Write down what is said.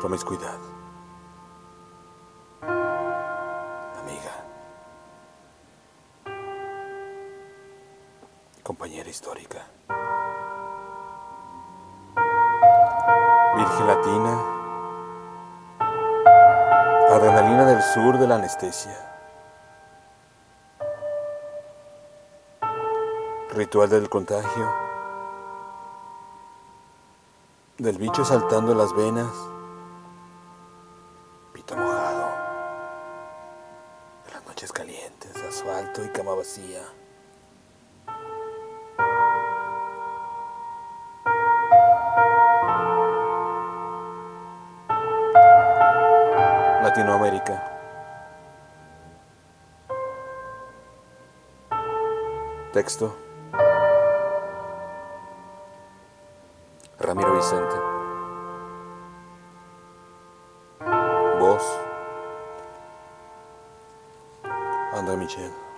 Promiscuidad. Amiga. Compañera histórica. Virgen Latina. Adrenalina del sur de la anestesia. Ritual del contagio. Del bicho saltando las venas. Pito mojado. De las noches calientes, asfalto y cama vacía. Latinoamérica. Texto. Ramiro Vicente. Voz. André Michel.